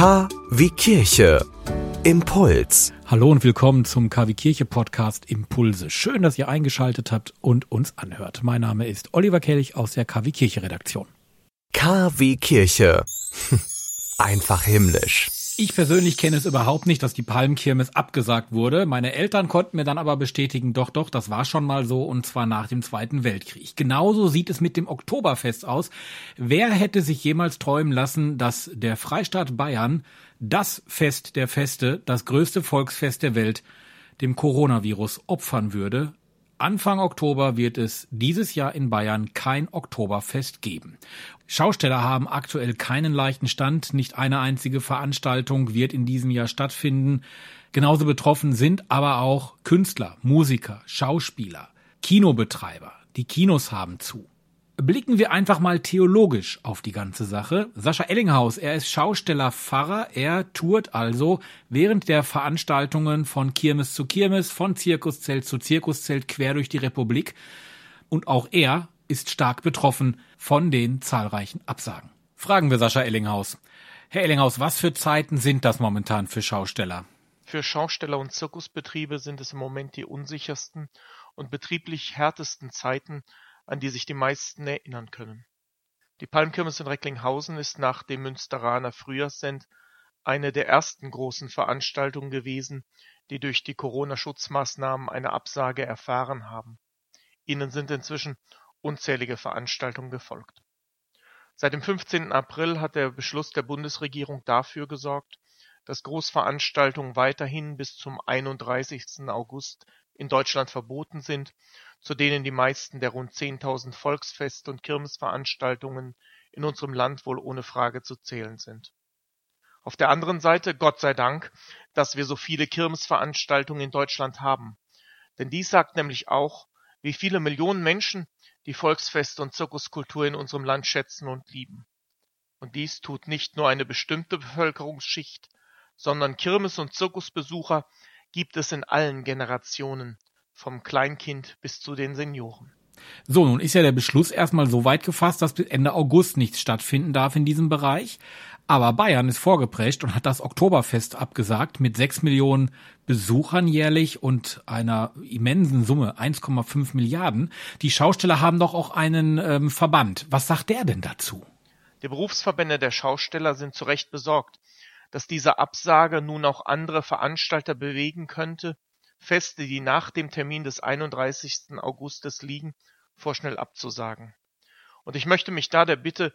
K wie Kirche. Impuls. Hallo und willkommen zum KW Kirche Podcast Impulse. Schön, dass ihr eingeschaltet habt und uns anhört. Mein Name ist Oliver Kelch aus der KW Kirche Redaktion. KW Kirche. Einfach himmlisch. Ich persönlich kenne es überhaupt nicht, dass die Palmkirmes abgesagt wurde. Meine Eltern konnten mir dann aber bestätigen, doch, doch, das war schon mal so und zwar nach dem Zweiten Weltkrieg. Genauso sieht es mit dem Oktoberfest aus. Wer hätte sich jemals träumen lassen, dass der Freistaat Bayern das Fest der Feste, das größte Volksfest der Welt, dem Coronavirus opfern würde? Anfang Oktober wird es dieses Jahr in Bayern kein Oktoberfest geben. Schausteller haben aktuell keinen leichten Stand. Nicht eine einzige Veranstaltung wird in diesem Jahr stattfinden. Genauso betroffen sind aber auch Künstler, Musiker, Schauspieler, Kinobetreiber. Die Kinos haben zu. Blicken wir einfach mal theologisch auf die ganze Sache. Sascha Ellinghaus, er ist Schausteller Pfarrer, er tourt also während der Veranstaltungen von Kirmes zu Kirmes, von Zirkuszelt zu Zirkuszelt quer durch die Republik. Und auch er ist stark betroffen von den zahlreichen Absagen. Fragen wir Sascha Ellinghaus. Herr Ellinghaus, was für Zeiten sind das momentan für Schausteller? Für Schausteller und Zirkusbetriebe sind es im Moment die unsichersten und betrieblich härtesten Zeiten, an die sich die meisten erinnern können. Die Palmkirmes in Recklinghausen ist nach dem Münsteraner Frühjahrssend eine der ersten großen Veranstaltungen gewesen, die durch die Corona-Schutzmaßnahmen eine Absage erfahren haben. Ihnen sind inzwischen unzählige Veranstaltungen gefolgt. Seit dem 15. April hat der Beschluss der Bundesregierung dafür gesorgt, dass Großveranstaltungen weiterhin bis zum 31. August in Deutschland verboten sind zu denen die meisten der rund 10.000 Volksfest- und Kirmesveranstaltungen in unserem Land wohl ohne Frage zu zählen sind. Auf der anderen Seite Gott sei Dank, dass wir so viele Kirmesveranstaltungen in Deutschland haben. Denn dies sagt nämlich auch, wie viele Millionen Menschen die Volksfeste und Zirkuskultur in unserem Land schätzen und lieben. Und dies tut nicht nur eine bestimmte Bevölkerungsschicht, sondern Kirmes- und Zirkusbesucher gibt es in allen Generationen, vom Kleinkind bis zu den Senioren. So, nun ist ja der Beschluss erstmal so weit gefasst, dass bis Ende August nichts stattfinden darf in diesem Bereich. Aber Bayern ist vorgeprescht und hat das Oktoberfest abgesagt mit sechs Millionen Besuchern jährlich und einer immensen Summe, 1,5 Milliarden. Die Schausteller haben doch auch einen ähm, Verband. Was sagt der denn dazu? Die Berufsverbände der Schausteller sind zu Recht besorgt, dass diese Absage nun auch andere Veranstalter bewegen könnte, Feste, die nach dem Termin des 31. Augustes liegen, vorschnell abzusagen. Und ich möchte mich da der Bitte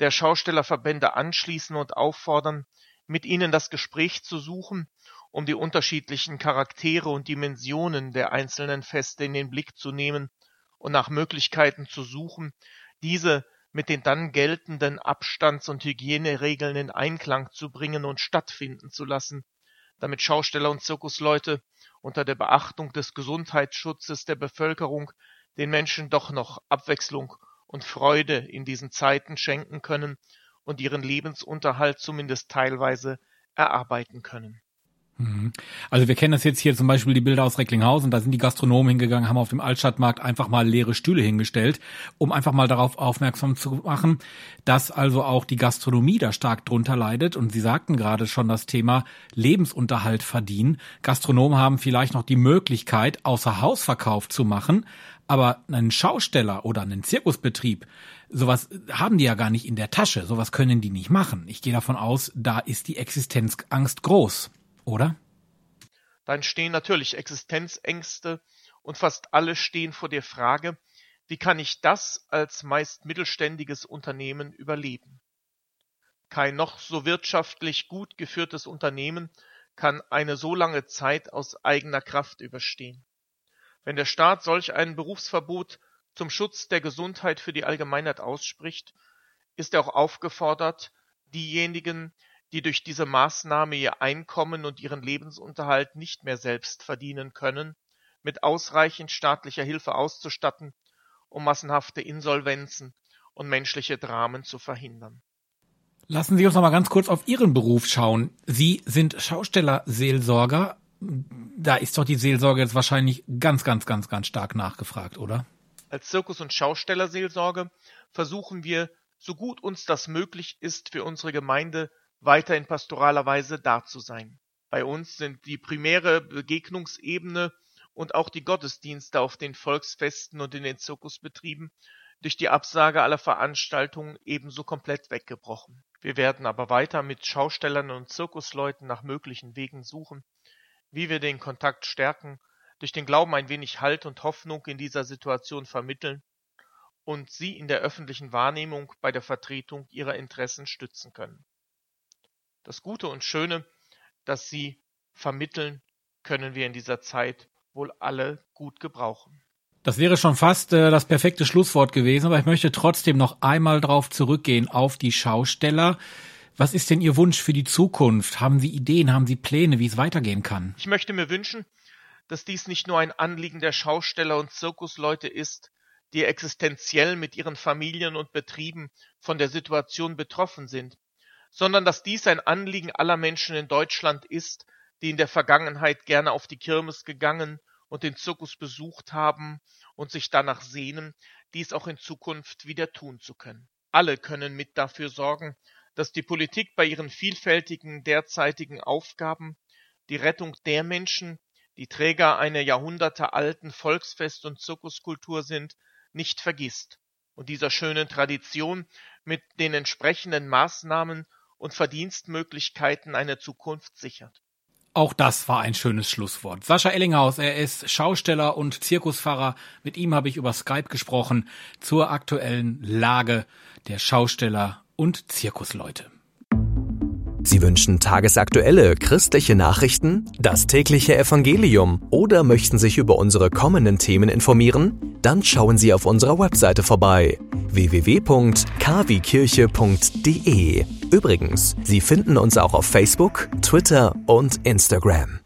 der Schaustellerverbände anschließen und auffordern, mit ihnen das Gespräch zu suchen, um die unterschiedlichen Charaktere und Dimensionen der einzelnen Feste in den Blick zu nehmen und nach Möglichkeiten zu suchen, diese mit den dann geltenden Abstands- und Hygieneregeln in Einklang zu bringen und stattfinden zu lassen, damit Schausteller und Zirkusleute unter der Beachtung des Gesundheitsschutzes der Bevölkerung den Menschen doch noch Abwechslung und Freude in diesen Zeiten schenken können und ihren Lebensunterhalt zumindest teilweise erarbeiten können. Also wir kennen das jetzt hier zum Beispiel die Bilder aus Recklinghausen, da sind die Gastronomen hingegangen, haben auf dem Altstadtmarkt einfach mal leere Stühle hingestellt, um einfach mal darauf aufmerksam zu machen, dass also auch die Gastronomie da stark drunter leidet. Und Sie sagten gerade schon das Thema Lebensunterhalt verdienen. Gastronomen haben vielleicht noch die Möglichkeit, außer Hausverkauf zu machen, aber einen Schausteller oder einen Zirkusbetrieb, sowas haben die ja gar nicht in der Tasche, sowas können die nicht machen. Ich gehe davon aus, da ist die Existenzangst groß oder? Da entstehen natürlich Existenzängste und fast alle stehen vor der Frage, wie kann ich das als meist mittelständiges Unternehmen überleben? Kein noch so wirtschaftlich gut geführtes Unternehmen kann eine so lange Zeit aus eigener Kraft überstehen. Wenn der Staat solch ein Berufsverbot zum Schutz der Gesundheit für die Allgemeinheit ausspricht, ist er auch aufgefordert, diejenigen, die durch diese Maßnahme ihr Einkommen und ihren Lebensunterhalt nicht mehr selbst verdienen können, mit ausreichend staatlicher Hilfe auszustatten, um massenhafte Insolvenzen und menschliche Dramen zu verhindern. Lassen Sie uns noch mal ganz kurz auf Ihren Beruf schauen. Sie sind Schaustellerseelsorger. Da ist doch die Seelsorge jetzt wahrscheinlich ganz, ganz, ganz, ganz stark nachgefragt, oder? Als Zirkus- und Schaustellerseelsorge versuchen wir, so gut uns das möglich ist, für unsere Gemeinde weiter in pastoraler Weise da zu sein. Bei uns sind die primäre Begegnungsebene und auch die Gottesdienste auf den Volksfesten und in den Zirkusbetrieben durch die Absage aller Veranstaltungen ebenso komplett weggebrochen. Wir werden aber weiter mit Schaustellern und Zirkusleuten nach möglichen Wegen suchen, wie wir den Kontakt stärken, durch den Glauben ein wenig Halt und Hoffnung in dieser Situation vermitteln und sie in der öffentlichen Wahrnehmung bei der Vertretung ihrer Interessen stützen können. Das Gute und Schöne, das sie vermitteln, können wir in dieser Zeit wohl alle gut gebrauchen. Das wäre schon fast äh, das perfekte Schlusswort gewesen, aber ich möchte trotzdem noch einmal drauf zurückgehen auf die Schausteller. Was ist denn Ihr Wunsch für die Zukunft? Haben Sie Ideen, haben Sie Pläne, wie es weitergehen kann? Ich möchte mir wünschen, dass dies nicht nur ein Anliegen der Schausteller und Zirkusleute ist, die existenziell mit ihren Familien und Betrieben von der Situation betroffen sind, sondern dass dies ein Anliegen aller Menschen in Deutschland ist, die in der Vergangenheit gerne auf die Kirmes gegangen und den Zirkus besucht haben und sich danach sehnen, dies auch in Zukunft wieder tun zu können. Alle können mit dafür sorgen, dass die Politik bei ihren vielfältigen derzeitigen Aufgaben die Rettung der Menschen, die Träger einer jahrhundertealten Volksfest- und Zirkuskultur sind, nicht vergisst und dieser schönen Tradition mit den entsprechenden Maßnahmen und Verdienstmöglichkeiten eine Zukunft sichert. Auch das war ein schönes Schlusswort. Sascha Ellinghaus, er ist Schausteller und Zirkuspfarrer. Mit ihm habe ich über Skype gesprochen zur aktuellen Lage der Schausteller und Zirkusleute. Sie wünschen tagesaktuelle christliche Nachrichten, das tägliche Evangelium oder möchten sich über unsere kommenden Themen informieren? Dann schauen Sie auf unserer Webseite vorbei www.kwkirche.de. Übrigens, Sie finden uns auch auf Facebook, Twitter und Instagram.